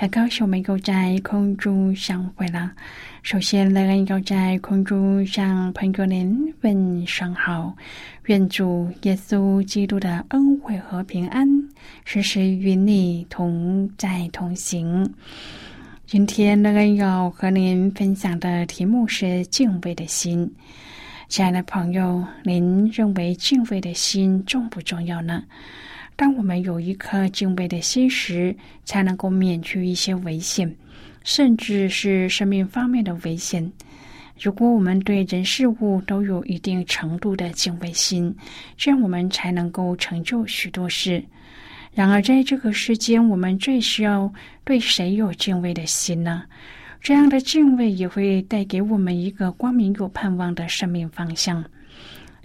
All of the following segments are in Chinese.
很高兴我们又在空中相会了。首先，乐恩要在空中向朋友您问声好，愿主耶稣基督的恩惠和平安时时与你同在同行。今天，乐恩要和您分享的题目是敬畏的心。亲爱的朋友，您认为敬畏的心重不重要呢？当我们有一颗敬畏的心时，才能够免去一些危险，甚至是生命方面的危险。如果我们对人事物都有一定程度的敬畏心，这样我们才能够成就许多事。然而，在这个世间，我们最需要对谁有敬畏的心呢？这样的敬畏也会带给我们一个光明有盼望的生命方向。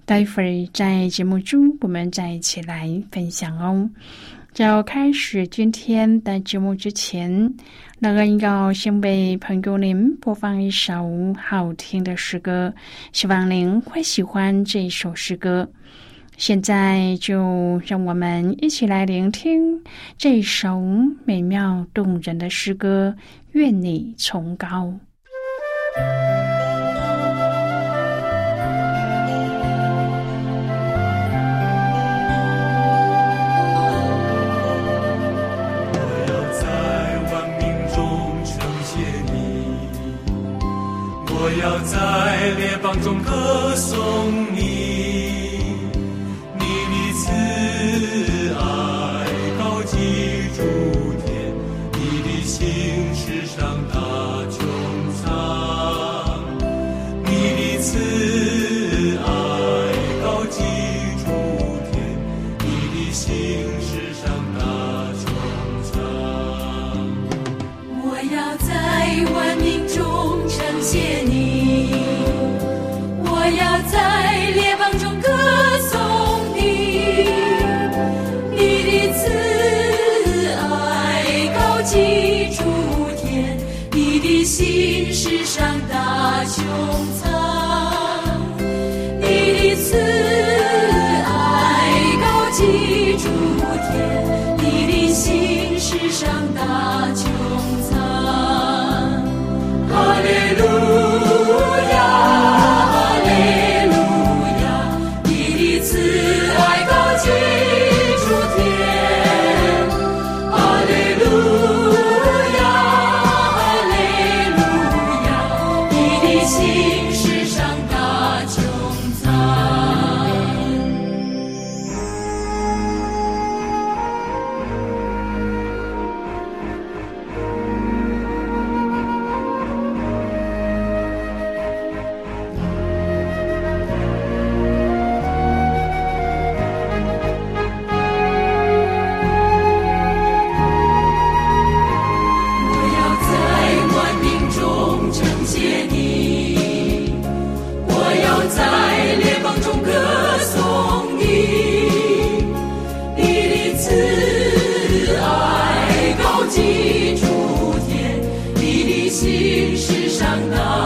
待会儿在节目中，我们再一起来分享哦。在要开始今天的节目之前，那个要先为朋友您播放一首好听的诗歌，希望您会喜欢这首诗歌。现在就让我们一起来聆听这首美妙动人的诗歌。愿你崇高。要在列邦中歌颂你，你的慈爱高举诸天，你的心事上大 Bye. 心事上达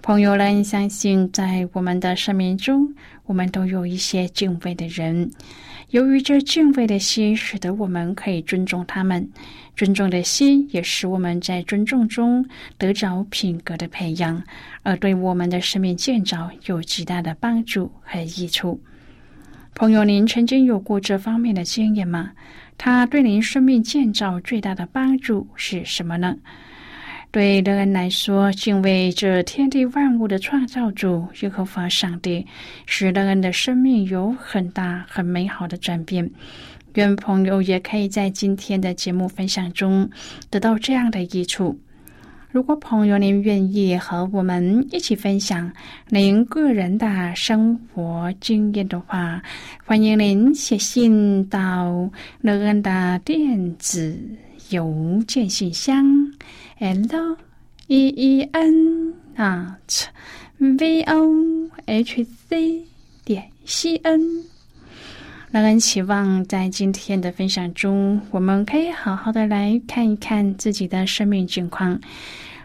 朋友们，相信在我们的生命中，我们都有一些敬畏的人。由于这敬畏的心，使得我们可以尊重他们；尊重的心也使我们在尊重中得着品格的培养，而对我们的生命建造有极大的帮助和益处。朋友，您曾经有过这方面的经验吗？它对您生命建造最大的帮助是什么呢？对人来说，敬畏这天地万物的创造主耶和华上帝，使人的生命有很大很美好的转变。愿朋友也可以在今天的节目分享中得到这样的益处。如果朋友您愿意和我们一起分享您个人的生活经验的话，欢迎您写信到乐恩的电子邮件信箱。l e e n 啊 v o h c 点 c n，让人期望在今天的分享中，我们可以好好的来看一看自己的生命境况，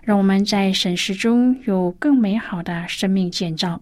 让我们在审视中有更美好的生命建造。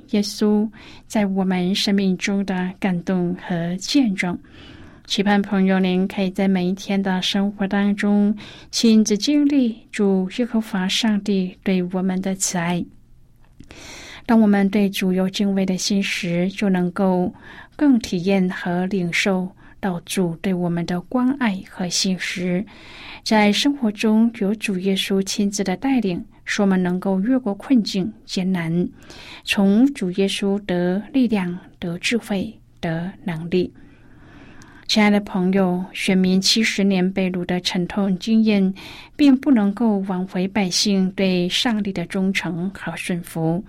耶稣在我们生命中的感动和见证，期盼朋友您可以在每一天的生活当中亲自经历主耶和华上帝对我们的慈爱。当我们对主有敬畏的心时，就能够更体验和领受到主对我们的关爱和信实。在生活中有主耶稣亲自的带领。使我们能够越过困境艰难，从主耶稣得力量、得智慧、得能力。亲爱的朋友，选民七十年被掳的沉痛经验，并不能够挽回百姓对上帝的忠诚和顺服。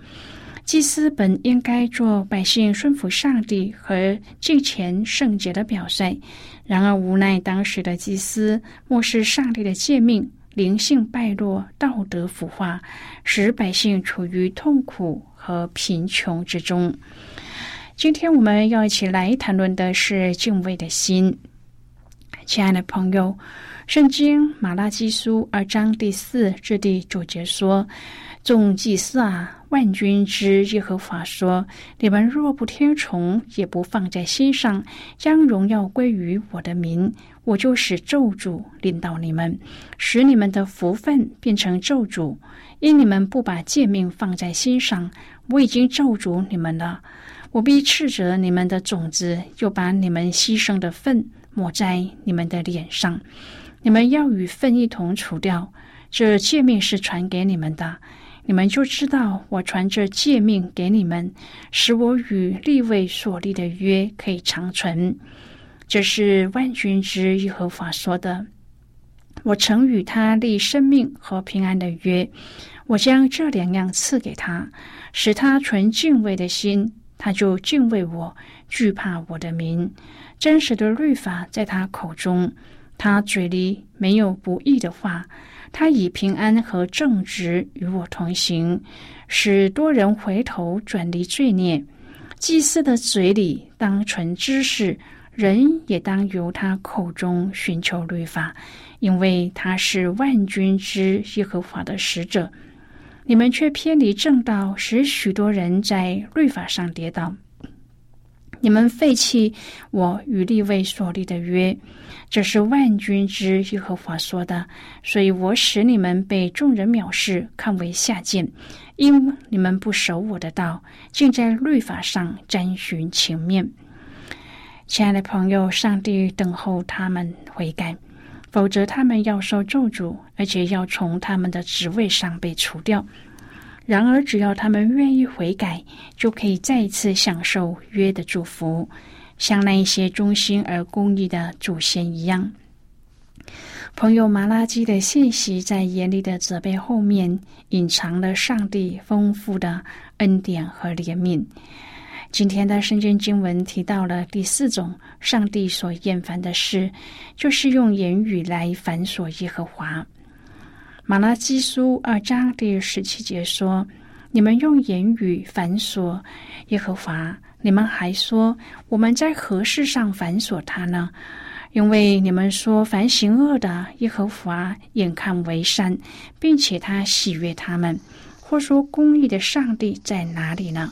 祭司本应该做百姓顺服上帝和敬虔圣洁的表率，然而无奈当时的祭司漠视上帝的诫命。灵性败落，道德腐化，使百姓处于痛苦和贫穷之中。今天我们要一起来谈论的是敬畏的心。亲爱的朋友，圣经马拉基书二章第四至第九节说：“众祭司啊！”万军之耶和华说：“你们若不听从，也不放在心上，将荣耀归于我的名，我就使咒诅临到你们，使你们的福分变成咒诅。因你们不把诫命放在心上，我已经咒诅你们了。我必斥责你们的种子，又把你们牺牲的粪抹在你们的脸上。你们要与粪一同除掉。这诫命是传给你们的。”你们就知道，我传这诫命给你们，使我与立位所立的约可以长存。这是万军之耶和华说的。我曾与他立生命和平安的约，我将这两样赐给他，使他存敬畏的心，他就敬畏我，惧怕我的名。真实的律法在他口中，他嘴里没有不义的话。他以平安和正直与我同行，使多人回头转离罪孽。祭司的嘴里当存知识，人也当由他口中寻求律法，因为他是万军之耶和华的使者。你们却偏离正道，使许多人在律法上跌倒。你们废弃我与立位所立的约。这是万军之耶和华说的，所以我使你们被众人藐视，看为下贱，因你们不守我的道，竟在律法上沾寻情面。亲爱的朋友，上帝等候他们悔改，否则他们要受咒诅，而且要从他们的职位上被除掉。然而，只要他们愿意悔改，就可以再一次享受约的祝福，像那一些忠心而公义的祖先一样。朋友马拉基的信息在严厉的责备后面，隐藏了上帝丰富的恩典和怜悯。今天的圣经经文提到了第四种上帝所厌烦的事，就是用言语来反锁耶和华。马拉基书二章第十七节说：“你们用言语反锁耶和华，你们还说我们在何事上反锁他呢？因为你们说凡行恶的耶和华眼看为善，并且他喜悦他们，或说公义的上帝在哪里呢？”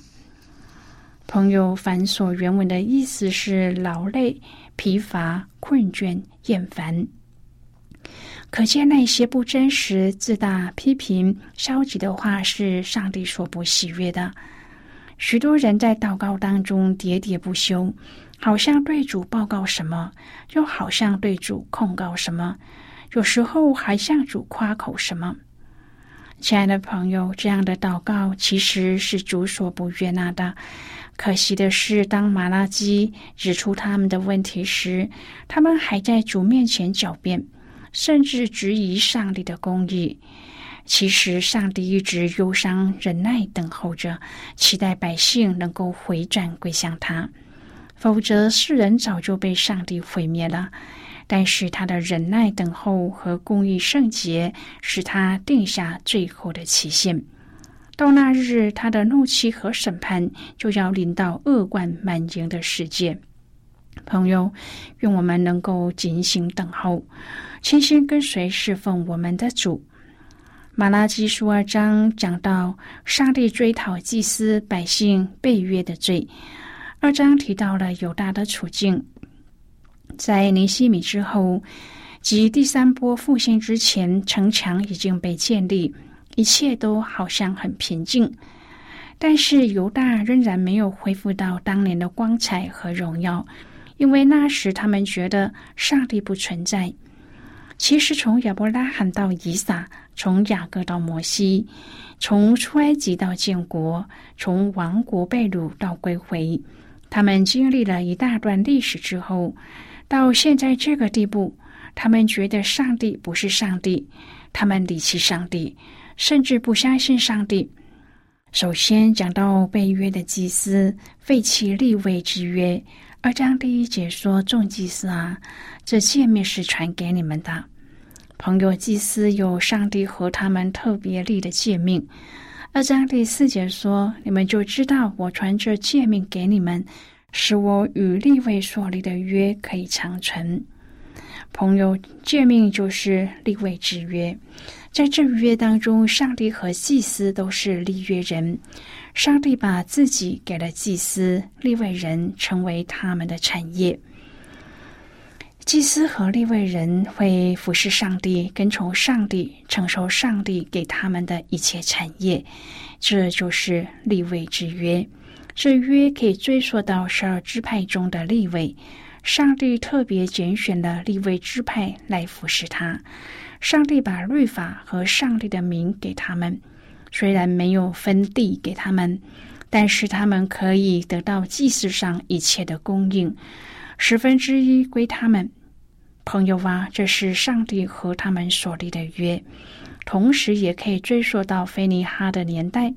朋友，繁琐原文的意思是劳累、疲乏、困倦、厌烦。可见那些不真实、自大、批评、消极的话，是上帝所不喜悦的。许多人在祷告当中喋喋不休，好像对主报告什么，又好像对主控告什么，有时候还向主夸口什么。亲爱的朋友，这样的祷告其实是主所不悦纳的。可惜的是，当马拉基指出他们的问题时，他们还在主面前狡辩，甚至质疑上帝的公义。其实，上帝一直忧伤、忍耐，等候着，期待百姓能够回转归向他。否则，世人早就被上帝毁灭了。但是，他的忍耐、等候和公义圣洁，使他定下最后的期限。到那日，他的怒气和审判就要临到恶贯满盈的世界。朋友，愿我们能够警醒等候，倾心跟随侍奉我们的主。马拉基书二章讲到上帝追讨祭司百姓背约的罪。二章提到了犹大的处境，在尼西米之后及第三波复兴之前，城墙已经被建立。一切都好像很平静，但是犹大仍然没有恢复到当年的光彩和荣耀，因为那时他们觉得上帝不存在。其实，从亚伯拉罕到以撒，从雅各到摩西，从出埃及到建国，从亡国被掳到归回，他们经历了一大段历史之后，到现在这个地步，他们觉得上帝不是上帝，他们离弃上帝。甚至不相信上帝。首先讲到被约的祭司废弃立位之约，二章第一节说：“众祭司啊，这诫命是传给你们的。朋友祭司有上帝和他们特别立的诫命。”二章第四节说：“你们就知道我传这诫命给你们，使我与立位所立的约可以长存。”朋友诫命就是立位之约。在这约当中，上帝和祭司都是立约人。上帝把自己给了祭司、立位人，成为他们的产业。祭司和立位人会服侍上帝，跟从上帝，承受上帝给他们的一切产业。这就是立位之约。这约可以追溯到十二支派中的立位。上帝特别拣选了立位支派来服侍他。上帝把律法和上帝的名给他们，虽然没有分地给他们，但是他们可以得到祭祀上一切的供应，十分之一归他们。朋友啊，这是上帝和他们所立的约，同时也可以追溯到菲尼哈的年代，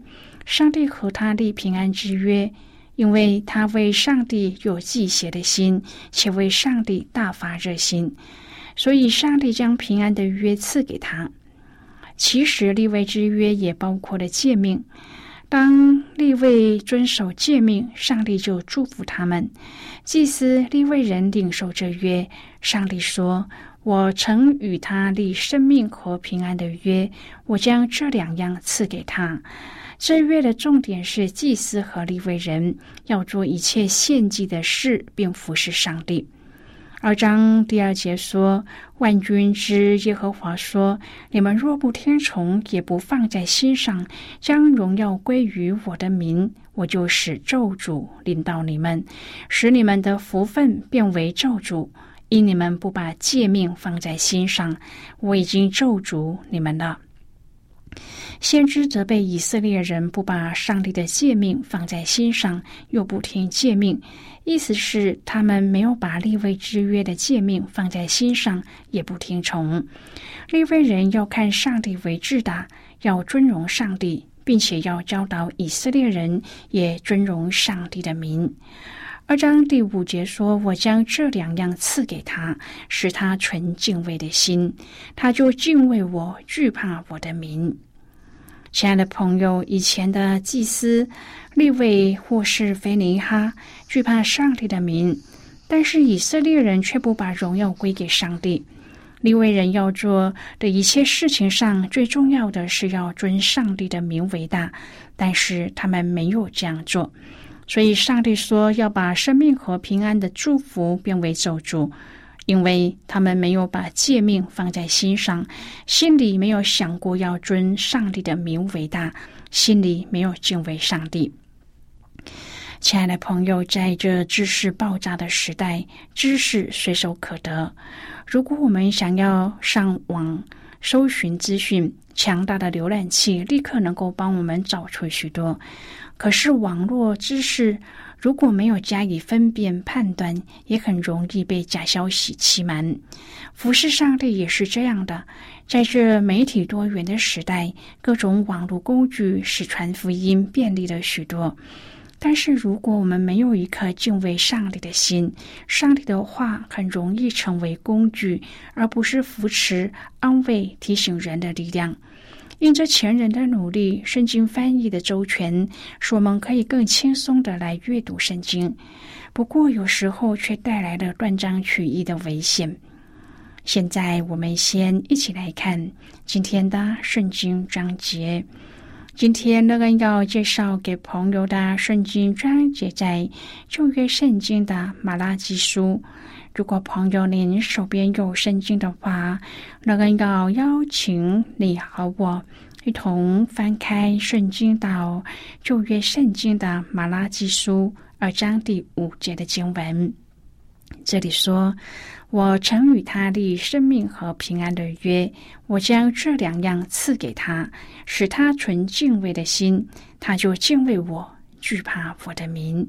上帝和他立平安之约，因为他为上帝有祭邪的心，且为上帝大发热心。所以，上帝将平安的约赐给他。其实，立位之约也包括了诫命。当立位遵守诫命，上帝就祝福他们。祭司立位人领受这约，上帝说：“我曾与他立生命和平安的约，我将这两样赐给他。”这约的重点是祭司和立位人要做一切献祭的事，并服侍上帝。二章第二节说：“万军之耶和华说，你们若不听从，也不放在心上，将荣耀归于我的名，我就使咒诅临到你们，使你们的福分变为咒诅，因你们不把诫命放在心上，我已经咒诅你们了。”先知责备以色列人不把上帝的诫命放在心上，又不听诫命，意思是他们没有把立位之约的诫命放在心上，也不听从。立位人要看上帝为至大，要尊荣上帝，并且要教导以色列人也尊荣上帝的名。二章第五节说：“我将这两样赐给他，使他存敬畏的心，他就敬畏我，惧怕我的名。”亲爱的朋友，以前的祭司利位或是菲尼哈惧怕上帝的名，但是以色列人却不把荣耀归给上帝。利位人要做的一切事情上，最重要的是要尊上帝的名为大，但是他们没有这样做，所以上帝说要把生命和平安的祝福变为咒诅。因为他们没有把诫命放在心上，心里没有想过要尊上帝的名为大，心里没有敬畏上帝。亲爱的朋友，在这知识爆炸的时代，知识随手可得。如果我们想要上网搜寻资讯，强大的浏览器立刻能够帮我们找出许多。可是网络知识。如果没有加以分辨判断，也很容易被假消息欺瞒。服饰上帝也是这样的，在这媒体多元的时代，各种网络工具使传福音便利了许多。但是，如果我们没有一颗敬畏上帝的心，上帝的话很容易成为工具，而不是扶持、安慰、提醒人的力量。因着前人的努力，圣经翻译的周全，使我们可以更轻松的来阅读圣经。不过，有时候却带来了断章取义的危险。现在，我们先一起来看今天的圣经章节。今天，乐恩要介绍给朋友的圣经章节，在旧约圣经的马拉基书。如果朋友您手边有圣经的话，那个要邀请你和我一同翻开圣经到旧约圣经的马拉基书二章第五节的经文。这里说：“我曾与他立生命和平安的约，我将这两样赐给他，使他存敬畏的心，他就敬畏我，惧怕我的名。”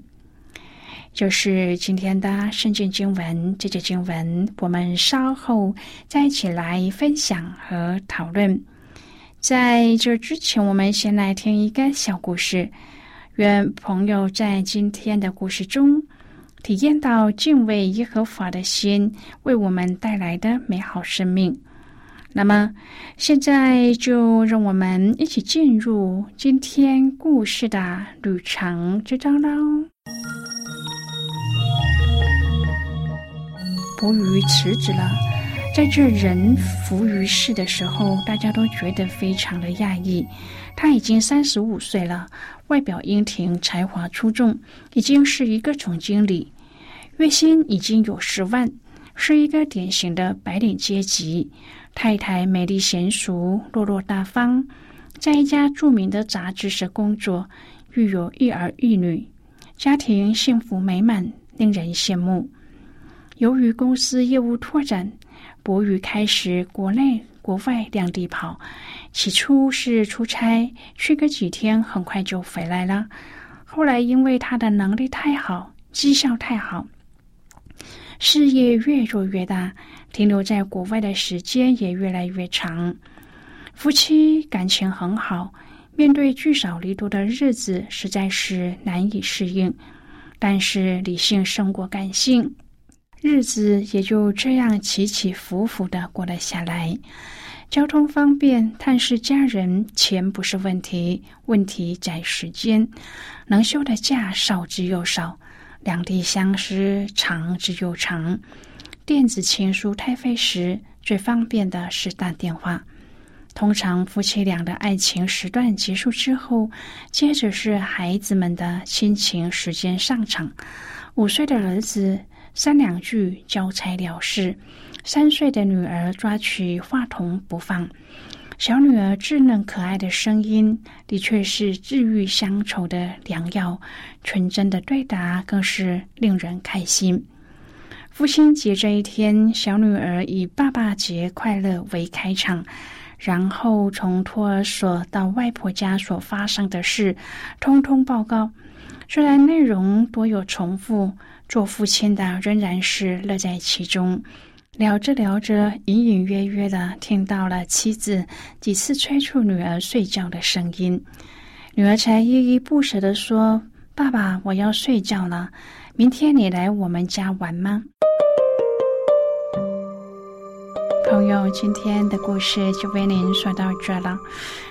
就是今天的圣经经文，这节经文我们稍后再一起来分享和讨论。在这之前，我们先来听一个小故事。愿朋友在今天的故事中体验到敬畏耶和华的心为我们带来的美好生命。那么，现在就让我们一起进入今天故事的旅程之中喽。伯鱼辞职了，在这人浮于事的时候，大家都觉得非常的讶异。他已经三十五岁了，外表英挺，才华出众，已经是一个总经理，月薪已经有十万，是一个典型的白领阶级。太太美丽娴熟，落落大方，在一家著名的杂志社工作，育有一儿一女，家庭幸福美满，令人羡慕。由于公司业务拓展，博宇开始国内国外两地跑。起初是出差，去个几天，很快就回来了。后来因为他的能力太好，绩效太好，事业越做越大，停留在国外的时间也越来越长。夫妻感情很好，面对聚少离多的日子，实在是难以适应。但是理性胜过感性。日子也就这样起起伏伏的过了下来，交通方便，探视家人，钱不是问题，问题在时间。能休的假少之又少，两地相识长之又长。电子情书太费时，最方便的是打电话。通常夫妻俩的爱情时段结束之后，接着是孩子们的亲情时间上场。五岁的儿子。三两句交差了事，三岁的女儿抓取话筒不放。小女儿稚嫩可爱的声音，的确是治愈乡愁的良药。纯真的对答更是令人开心。父亲节这一天，小女儿以“爸爸节快乐”为开场，然后从托儿所到外婆家所发生的事，通通报告。虽然内容多有重复，做父亲的仍然是乐在其中。聊着聊着，隐隐约约的听到了妻子几次催促女儿睡觉的声音，女儿才依依不舍的说：“爸爸，我要睡觉了，明天你来我们家玩吗？”朋友，今天的故事就为您说到这了。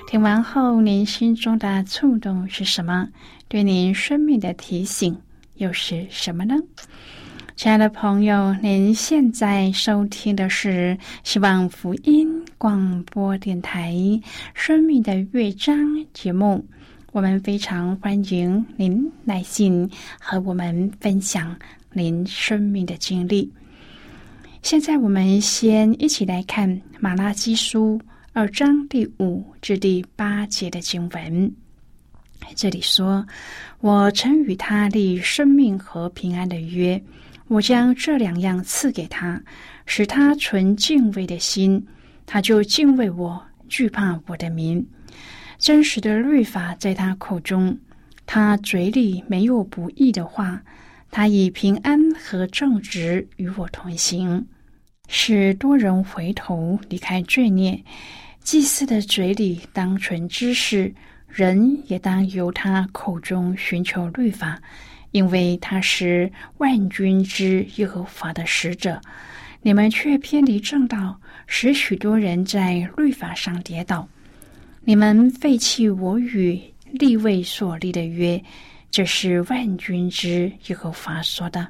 听完后，您心中的触动是什么？对您生命的提醒又是什么呢？亲爱的朋友，您现在收听的是希望福音广播电台《生命的乐章》节目。我们非常欢迎您来信和我们分享您生命的经历。现在，我们先一起来看《马拉基书》二章第五至第八节的经文。这里说：“我曾与他立生命和平安的约。”我将这两样赐给他，使他存敬畏的心，他就敬畏我，惧怕我的名。真实的律法在他口中，他嘴里没有不义的话。他以平安和正直与我同行，使多人回头离开罪孽。祭司的嘴里当存知识，人也当由他口中寻求律法。因为他是万军之耶和华的使者，你们却偏离正道，使许多人在律法上跌倒。你们废弃我与立位所立的约，这是万军之耶和华说的。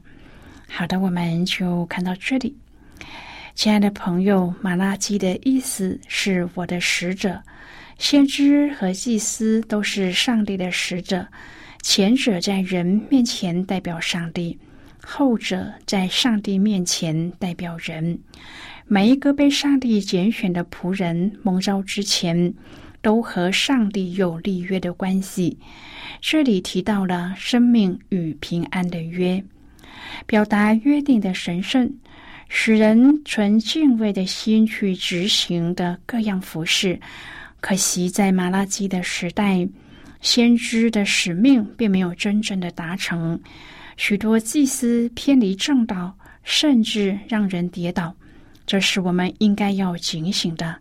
好的，我们就看到这里。亲爱的朋友，马拉基的意思是我的使者，先知和祭司都是上帝的使者。前者在人面前代表上帝，后者在上帝面前代表人。每一个被上帝拣选的仆人蒙召之前，都和上帝有立约的关系。这里提到了生命与平安的约，表达约定的神圣，使人存敬畏的心去执行的各样服饰。可惜在马拉基的时代。先知的使命并没有真正的达成，许多祭司偏离正道，甚至让人跌倒。这是我们应该要警醒的，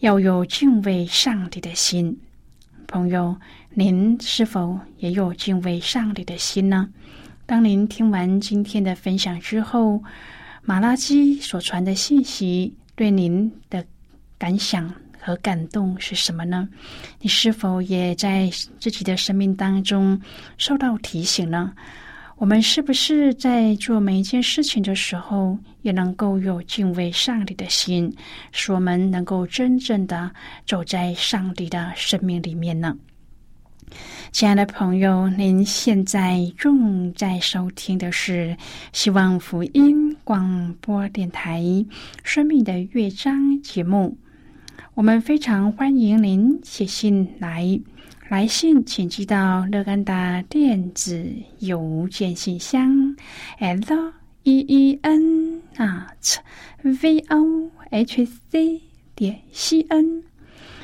要有敬畏上帝的心。朋友，您是否也有敬畏上帝的心呢？当您听完今天的分享之后，马拉基所传的信息对您的感想？和感动是什么呢？你是否也在自己的生命当中受到提醒呢？我们是不是在做每一件事情的时候，也能够有敬畏上帝的心，使我们能够真正的走在上帝的生命里面呢？亲爱的朋友，您现在正在收听的是希望福音广播电台《生命的乐章》节目。我们非常欢迎您写信来，来信请寄到乐干达电子邮件信箱，l e e n at v o h c 点 c n。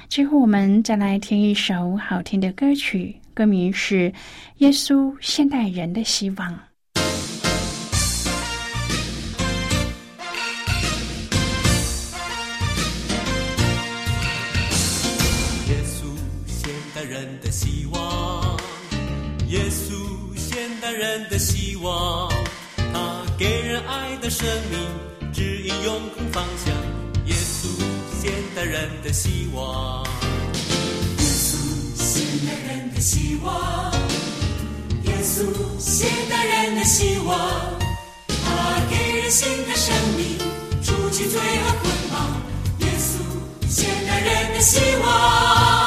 最后，我们再来听一首好听的歌曲，歌名是《耶稣现代人的希望》。人的希望，他给人爱的生命，指引永恒方向。耶稣，现代人的希望。耶稣，现代人的希望。耶稣，现代人的希望，他给人新的生命，除去罪恶捆绑。耶稣，现代人的希望。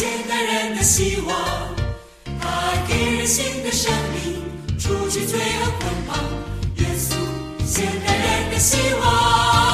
现代人的希望他给人新的生命除去罪恶捆绑。耶稣现代人的希望。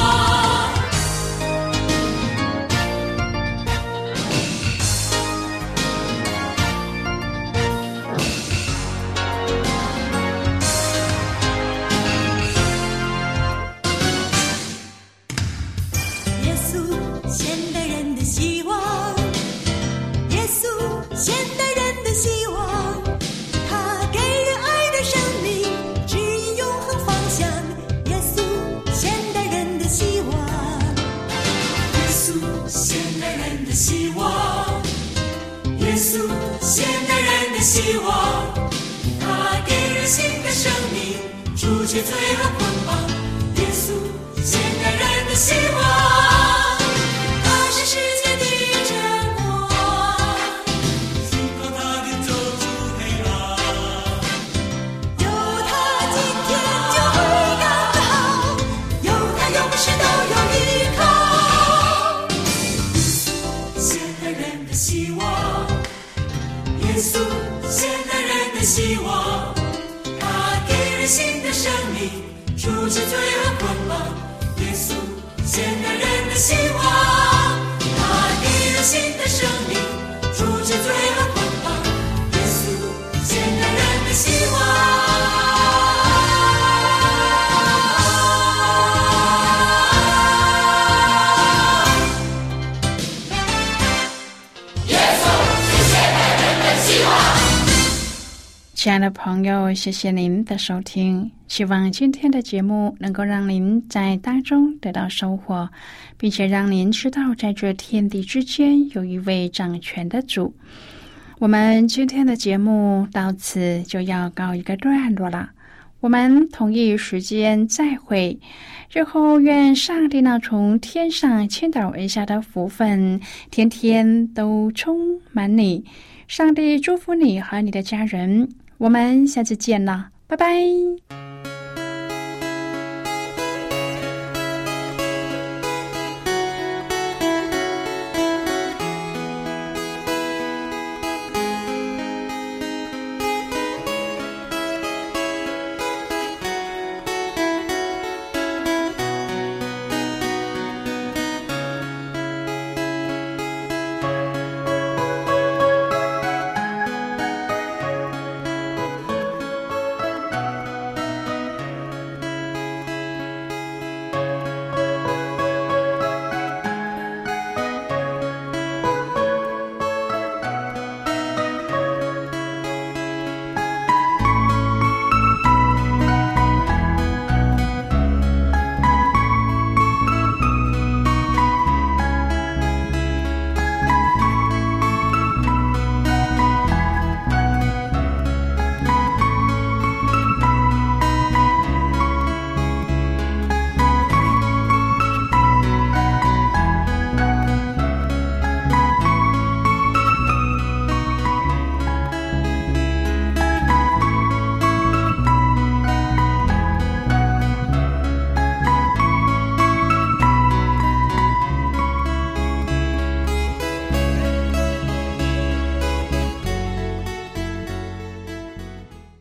亲爱的朋友，谢谢您的收听。希望今天的节目能够让您在当中得到收获，并且让您知道，在这天地之间有一位掌权的主。我们今天的节目到此就要告一个段落了。我们同一时间再会。日后愿上帝那从天上倾倒而下的福分，天天都充满你。上帝祝福你和你的家人。我们下次见了，拜拜。